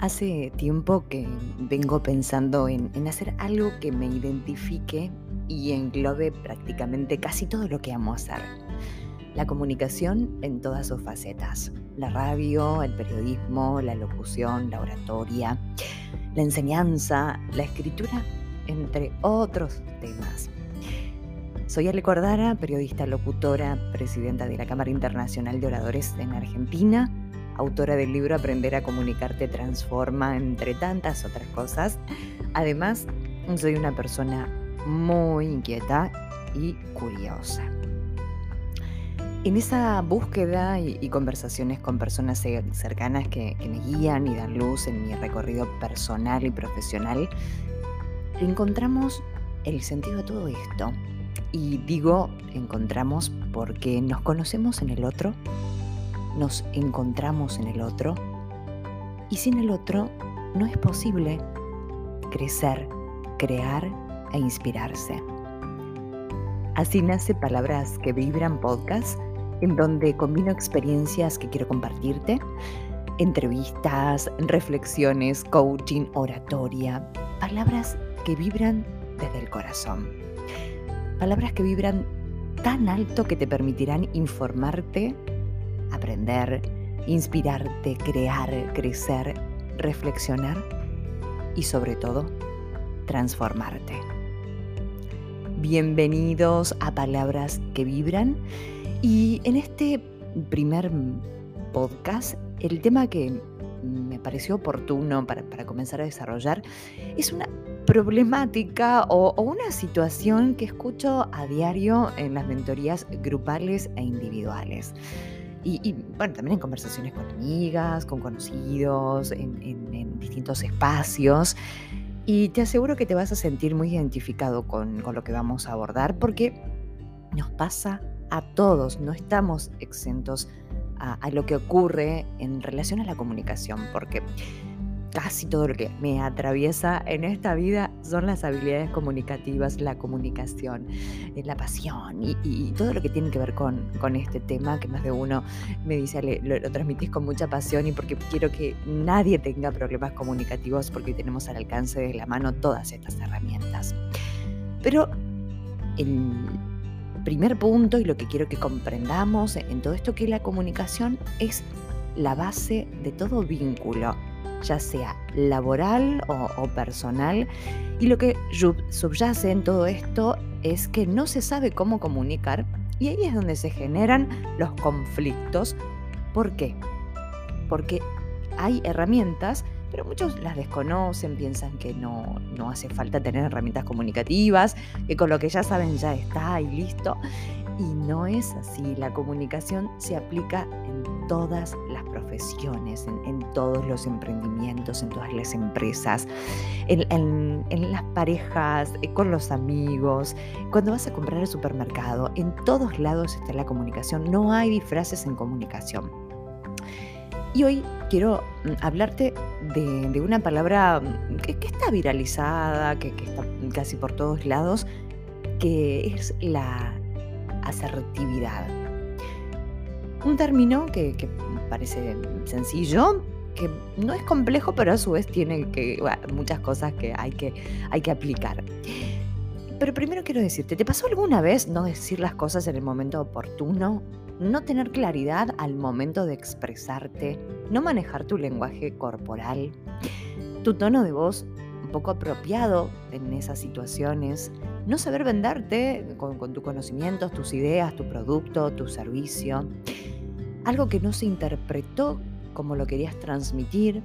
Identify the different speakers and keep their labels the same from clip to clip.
Speaker 1: Hace tiempo que vengo pensando en, hacer algo que me identifique y englobe prácticamente casi todo lo que amo hacer. La comunicación en todas sus facetas. La radio, el periodismo, la locución, la oratoria, la enseñanza, la escritura, entre otros temas. Soy Ale Cordara, periodista locutora, presidenta de la Cámara Internacional de Oradores en Argentina autora del libro Aprender a comunicarte transforma, entre tantas otras cosas. Además, soy una persona muy inquieta y curiosa. En esa búsqueda y, conversaciones con personas cercanas que, me guían y dan luz en mi recorrido personal y profesional, encontramos el sentido de todo esto. Y digo encontramos porque nos conocemos en el otro nos encontramos en el otro y sin el otro no es posible crecer, crear e inspirarse. Así nace Palabras que Vibran Podcast, en donde combino experiencias que quiero compartirte, entrevistas, reflexiones, coaching, oratoria, palabras que vibran desde el corazón. Palabras que vibran tan alto que te permitirán informarte aprender, inspirarte, crear, crecer, reflexionar y sobre todo transformarte. Bienvenidos a Palabras que Vibran y en este primer podcast el tema que me pareció oportuno para, comenzar a desarrollar es una problemática o, o, una situación que escucho a diario en las mentorías grupales e individuales. Y, bueno, también en conversaciones con amigas, con conocidos, en, distintos espacios. Y te aseguro que te vas a sentir muy identificado con, lo que vamos a abordar porque nos pasa a todos, no estamos exentos a, a, lo que ocurre en relación a la comunicación, porque casi todo lo que me atraviesa en esta vida son las habilidades comunicativas, la comunicación, eh, la pasión y, todo lo que tiene que ver con, este tema que más de uno me dice, lo, lo, transmitís con mucha pasión y porque quiero que nadie tenga problemas comunicativos porque tenemos al alcance de la mano todas estas herramientas. Pero el primer punto y lo que quiero que comprendamos en todo esto que la comunicación es la base de todo vínculo ya sea laboral o, personal. Y lo que subyace en todo esto es que no se sabe cómo comunicar y ahí es donde se generan los conflictos. ¿Por qué? Porque hay herramientas, pero muchos las desconocen, piensan que no, no hace falta tener herramientas comunicativas, que con lo que ya saben ya está y listo. Y no es así, la comunicación se aplica en todas profesiones, en, todos los emprendimientos, en todas las empresas, en, las parejas, eh, con los amigos, cuando vas a comprar al supermercado, en todos lados está la comunicación, no hay disfraces en comunicación. Y hoy quiero mm, hablarte de, una palabra mm, que, está viralizada, que está casi por todos lados, que es la asertividad. Un término que, parece sencillo, que no es complejo, pero a su vez tiene que, muchas cosas que hay, que hay que aplicar. Pero primero quiero decirte, ¿te pasó alguna vez no decir las cosas en el momento oportuno? No tener claridad al momento de expresarte, no manejar tu lenguaje corporal, tu tono de voz un poco apropiado en esas situaciones, no saber venderte con, tus conocimientos, tus ideas, tu producto, tu servicio, algo que no se interpretó como lo querías transmitir,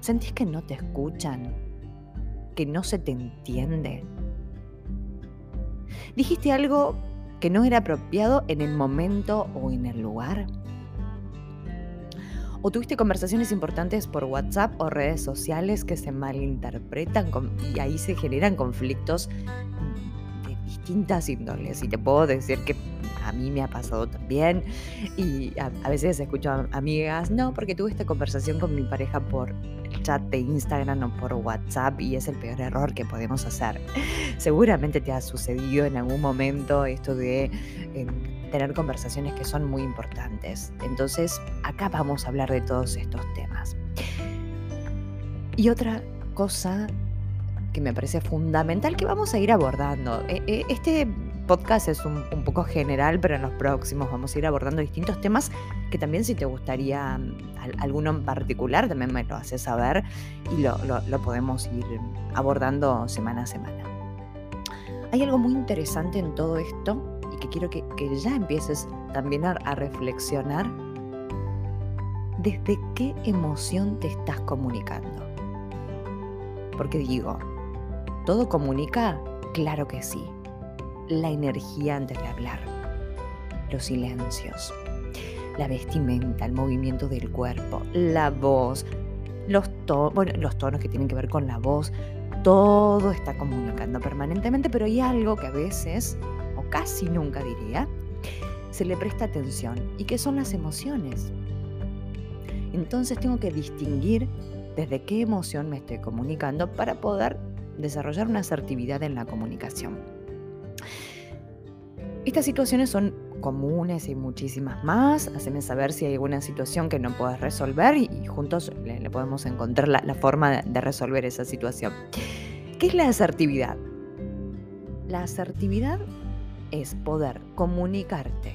Speaker 1: sentís que no te escuchan, que no se te entiende. Dijiste algo que no era apropiado en el momento o en el lugar. O tuviste conversaciones importantes por WhatsApp o redes sociales que se malinterpretan y ahí se generan conflictos de distintas índoles. Y te puedo decir que a mí me ha pasado también. Y a, veces escucho a amigas, no, porque tuve esta conversación con mi pareja por el chat de Instagram o por WhatsApp y es el peor error que podemos hacer. Seguramente te ha sucedido en algún momento esto de... Em, tener conversaciones que son muy importantes. Entonces, acá vamos a hablar de todos estos temas. Y otra cosa que me parece fundamental que vamos a ir abordando. Eh, eh, este podcast es un, poco general, pero en los próximos vamos a ir abordando distintos temas que también si te gustaría alguno en particular, también me lo haces saber y lo, podemos ir abordando semana a semana. Hay algo muy interesante en todo esto que quiero que, ya empieces también a reflexionar desde qué emoción te estás comunicando. Porque digo, ¿todo comunica? Claro que sí la energía antes de hablar, los silencios, la vestimenta, el movimiento del cuerpo, la voz, los, tonos que tienen que ver con la voz, todo está comunicando permanentemente, pero hay algo que a veces, casi nunca diría, se le presta atención y que son las emociones. Entonces tengo que distinguir desde qué emoción me estoy comunicando para poder desarrollar una asertividad en la comunicación. Estas situaciones son comunes y muchísimas más. Haceme saber si hay alguna situación que no puedas resolver y, juntos le, podemos encontrar la, forma de resolver esa situación. ¿Qué es la asertividad? La asertividad es poder comunicarte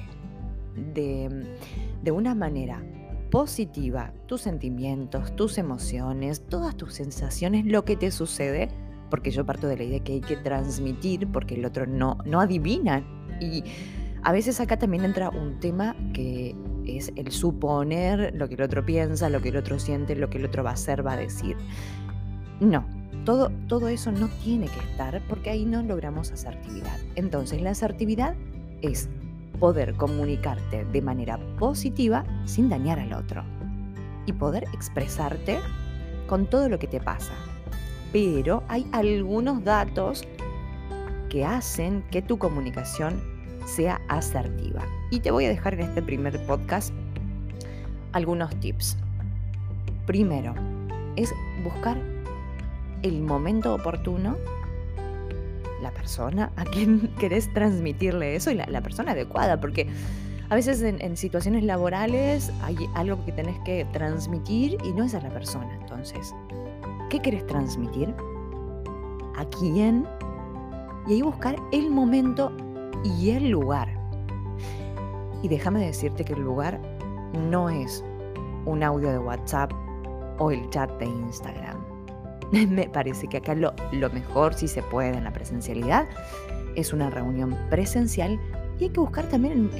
Speaker 1: de, de una manera positiva tus sentimientos, tus emociones, todas tus sensaciones, lo que te sucede, porque yo parto de la idea que hay que transmitir, porque el otro no, no adivina y a veces acá también entra un tema que es el suponer lo que el otro piensa, lo que el otro siente, lo que el otro va a hacer, va a decir. No, todo, todo eso no tiene que estar porque ahí no logramos asertividad. Entonces la asertividad es poder comunicarte de manera positiva sin dañar al otro y poder expresarte con todo lo que te pasa. Pero hay algunos datos que hacen que tu comunicación sea asertiva. Y te voy a dejar en este primer podcast algunos tips. Primero, es buscar el momento oportuno, la persona a quien querés transmitirle eso y la, persona adecuada, porque a veces en, situaciones laborales hay algo que tenés que transmitir y no es a la persona. Entonces, ¿qué querés transmitir? ¿A quién? Y ahí buscar el momento y el lugar. Y déjame decirte que el lugar no es un audio de WhatsApp o el chat de Instagram. Me parece que acá lo, mejor, si se puede, en la presencialidad, es una reunión presencial y hay que buscar también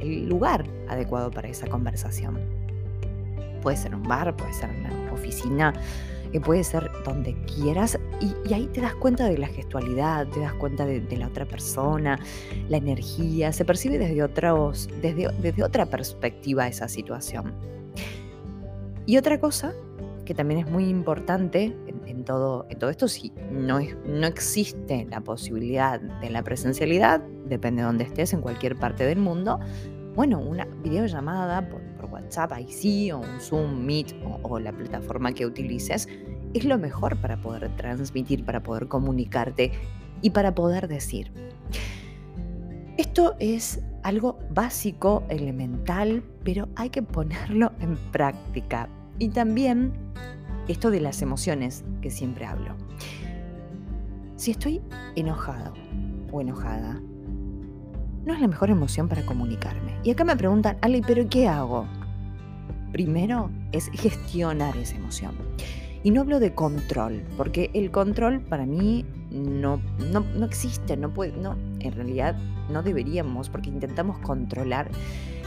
Speaker 1: el, lugar adecuado para esa conversación. Puede ser un bar, puede ser una oficina, que puede ser donde quieras y, ahí te das cuenta de la gestualidad, te das cuenta de, la otra persona, la energía, se percibe desde, otros, desde, desde otra perspectiva esa situación. Y otra cosa que también es muy importante todo, esto, si no, no existe la posibilidad de la presencialidad, depende de donde estés, en cualquier parte del mundo, bueno, una videollamada por, WhatsApp, ahí sí, o un Zoom, Meet o, la plataforma que utilices, es lo mejor para poder transmitir, para poder comunicarte y para poder decir. Esto es algo básico, elemental, pero hay que ponerlo en práctica. Y también esto de las emociones que siempre hablo. Si estoy enojado o enojada, no es la mejor emoción para comunicarme. Y acá me preguntan, Ale, ¿pero qué hago? Primero es gestionar esa emoción. Y no hablo de control, porque el control para mí no, no, existe, no puede, no, en realidad no deberíamos, porque intentamos controlar.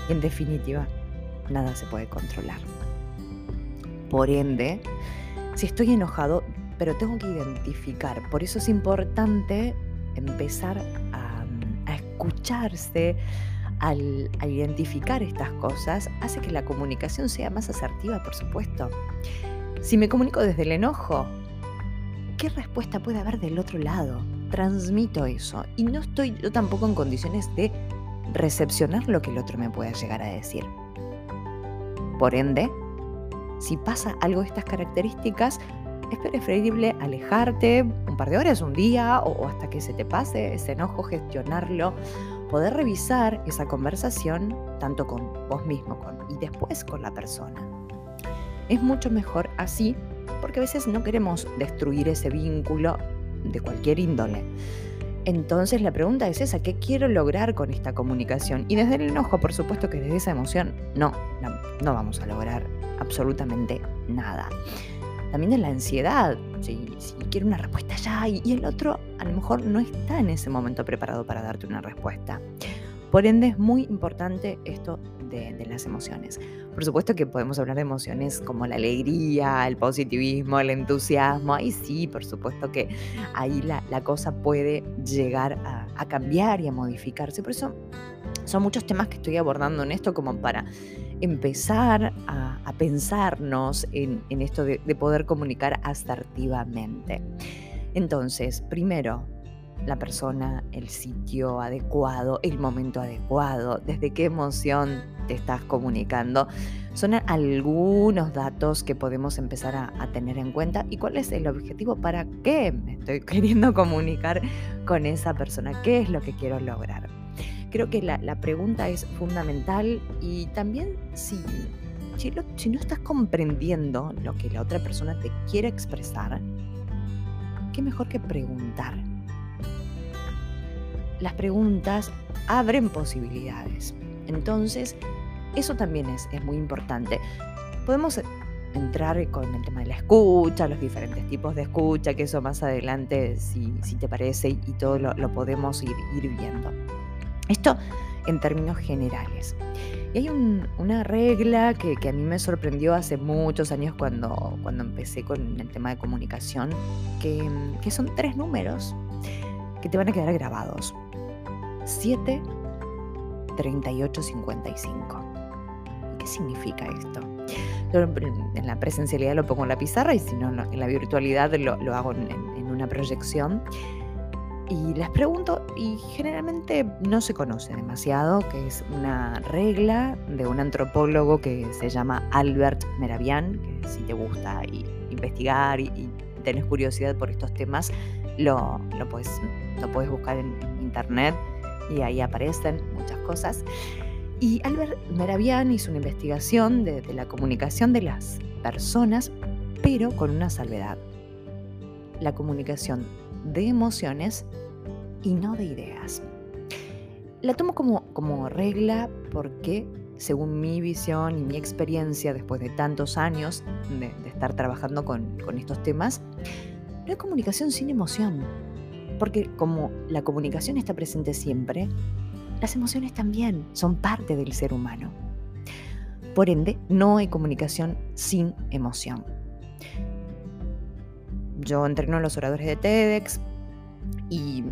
Speaker 1: En definitiva, nada se puede controlar. Por ende, si estoy enojado, pero tengo que identificar, por eso es importante empezar a escucharse, al, identificar estas cosas, hace que la comunicación sea más asertiva, por supuesto. Si me comunico desde el enojo, ¿qué respuesta puede haber del otro lado? Transmito eso y no estoy yo tampoco en condiciones de recepcionar lo que el otro me pueda llegar a decir. Por ende, si pasa algo de estas características, es preferible alejarte un par de horas, un día o, hasta que se te pase ese enojo, gestionarlo, poder revisar esa conversación tanto con vos mismo y después con la persona. Es mucho mejor así porque a veces no queremos destruir ese vínculo de cualquier índole. Entonces la pregunta es esa, ¿qué quiero lograr con esta comunicación? Y desde el enojo, por supuesto que desde esa emoción, no, no, vamos a lograr absolutamente nada. También de la ansiedad, si, quiero una respuesta ya y, y el otro a lo mejor no está en ese momento preparado para darte una respuesta. Por ende es muy importante esto de, las emociones. Por supuesto que podemos hablar de emociones como la alegría, el positivismo, el entusiasmo. Ahí sí, por supuesto que ahí la, cosa puede llegar a, cambiar y a modificarse. Por eso son muchos temas que estoy abordando en esto como para empezar a, pensarnos en, esto de poder comunicar asertivamente. Entonces, primero, la persona, el sitio adecuado, el momento adecuado, desde qué emoción te estás comunicando. Son algunos datos que podemos empezar a, tener en cuenta y cuál es el objetivo, para qué me estoy queriendo comunicar con esa persona, qué es lo que quiero lograr. Creo que la, pregunta es fundamental y también si, si no estás comprendiendo lo que la otra persona te quiere expresar, qué mejor que preguntar las preguntas abren posibilidades. Entonces, eso también es, muy importante. Podemos entrar con el tema de la escucha, los diferentes tipos de escucha, que eso más adelante, si, te parece, y todo lo, podemos ir, viendo. Esto en términos generales. Y hay una regla que, a mí me sorprendió hace muchos años cuando, cuando empecé con el tema de comunicación, que, que son tres números que te van a quedar grabados. 7 38 55. ¿Qué significa esto? en la presencialidad lo pongo en la pizarra y si no, en la virtualidad lo, hago en, una proyección. Y les pregunto, y generalmente no se conoce demasiado, que es una regla de un antropólogo que se llama Albert Meravian, que si te gusta investigar y, y tenés curiosidad por estos temas, lo, lo, puedes, lo puedes buscar en internet y ahí aparecen muchas cosas. Y Albert Meravian hizo una investigación de, la comunicación de las personas, pero con una salvedad. La comunicación de emociones y no de ideas. La tomo como, como regla porque, según mi visión y mi experiencia después de tantos años de, estar trabajando con, con estos temas, no hay comunicación sin emoción. Porque como la comunicación está presente siempre, las emociones también son parte del ser humano. Por ende, no hay comunicación sin emoción. Yo entreno a los oradores de TEDx y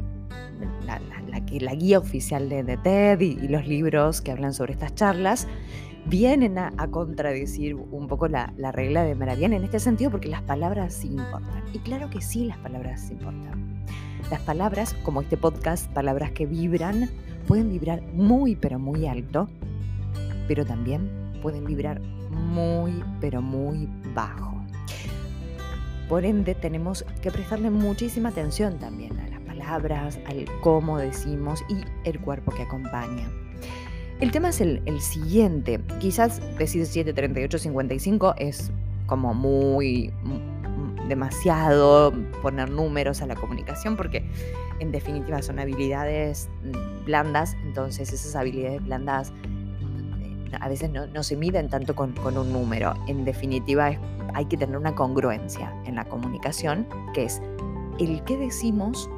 Speaker 1: la, guía oficial de, TED y, los libros que hablan sobre estas charlas vienen a, contradecir un poco la, regla de Meravian en este sentido porque las palabras sí importan. Y claro que sí, las palabras importan. Las palabras, como este podcast, palabras que vibran, pueden vibrar muy pero muy alto, pero también pueden vibrar muy pero muy bajo. Por ende, tenemos que prestarle muchísima atención también a las palabras, al cómo decimos y el cuerpo que acompaña. El tema es el, siguiente. Quizás decir 7, 38, 55 es como muy, demasiado poner números a la comunicación porque en definitiva son habilidades mm, blandas, entonces esas habilidades blandas mm, a veces no, se miden tanto con, un número. En definitiva hay que tener una congruencia en la comunicación, que es el qué decimos,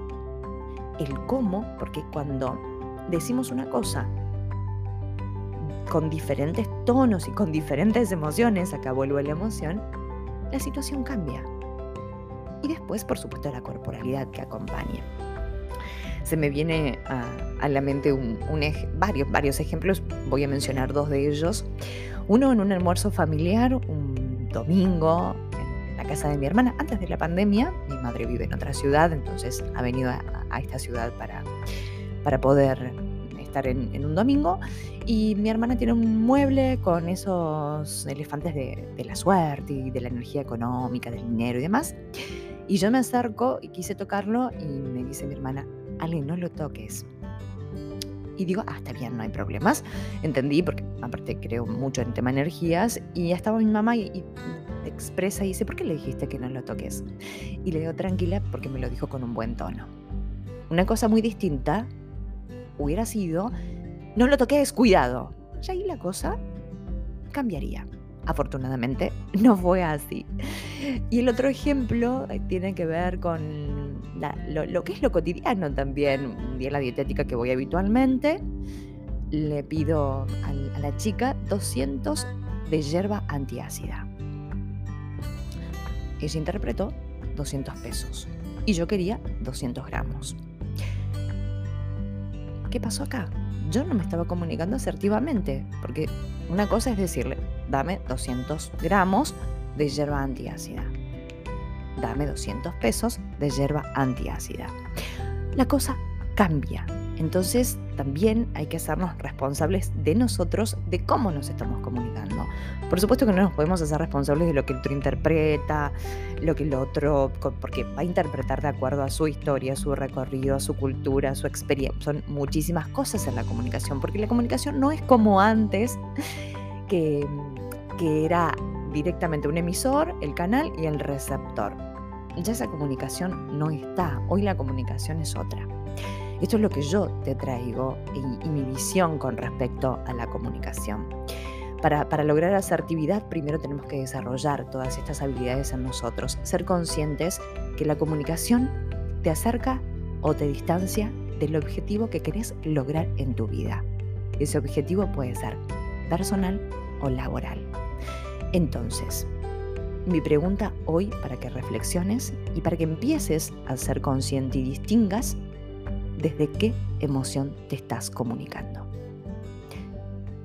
Speaker 1: el cómo, porque cuando decimos una cosa con diferentes tonos y con diferentes emociones, acá vuelvo a la emoción, la situación cambia y después, por supuesto, la corporalidad que acompaña. Se me viene a, la mente un, varios, varios ejemplos, voy a mencionar dos de ellos. Uno en un almuerzo familiar, un domingo, en la casa de mi hermana, antes de la pandemia. Mi madre vive en otra ciudad, entonces ha venido a, esta ciudad para, para poder estar en, un domingo y mi hermana tiene un mueble con esos elefantes de, de, la suerte y de la energía económica, del dinero y demás. Y yo me acerco y quise tocarlo y me dice mi hermana, Ale, no lo toques. Y digo, ah, está bien, no hay problemas. Entendí, porque aparte creo mucho en tema energías. Y estaba mi mamá y, expresa y dice, ¿por qué le dijiste que no lo toques? Y le digo, tranquila, porque me lo dijo con un buen tono. Una cosa muy distinta hubiera sido, no lo toques, cuidado. Y ahí la cosa cambiaría. Afortunadamente no fue así. Y el otro ejemplo eh, tiene que ver con lo, que es lo cotidiano también. Un día la dietética que voy habitualmente, le pido a la chica 200 de hierba antiácida. Ella interpretó 200 pesos y yo quería 200 gramos. ¿Qué pasó acá? Yo no me estaba comunicando asertivamente, porque una cosa es decirle, dame 200 gramos de hierba antiácida. Dame 200 pesos de hierba antiácida. La cosa cambia. Entonces también hay que hacernos responsables de nosotros, de cómo nos estamos comunicando. Por supuesto que no nos podemos hacer responsables de lo que el otro interpreta, lo que el otro, porque va a interpretar de acuerdo a su historia, su recorrido, a su cultura, a su experiencia. Son muchísimas cosas en la comunicación, porque la comunicación no es como antes, que, que era directamente un emisor, el canal y el receptor. Ya esa comunicación no está, hoy la comunicación es otra. Esto es lo que yo te traigo y, mi visión con respecto a la comunicación. Para, para, lograr asertividad, primero tenemos que desarrollar todas estas habilidades en nosotros, ser conscientes que la comunicación te acerca o te distancia del objetivo que querés lograr en tu vida. Ese objetivo puede ser personal o laboral. Entonces, mi pregunta hoy para que reflexiones y para que empieces a ser consciente y distingas desde qué emoción te estás comunicando.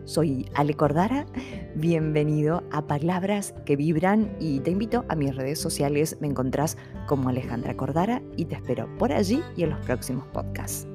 Speaker 1: Soy Ale Cordara, bienvenido a Palabras que Vibran y te invito a mis redes sociales, me encontrás como Alejandra Cordara y te espero por allí y en los próximos podcasts.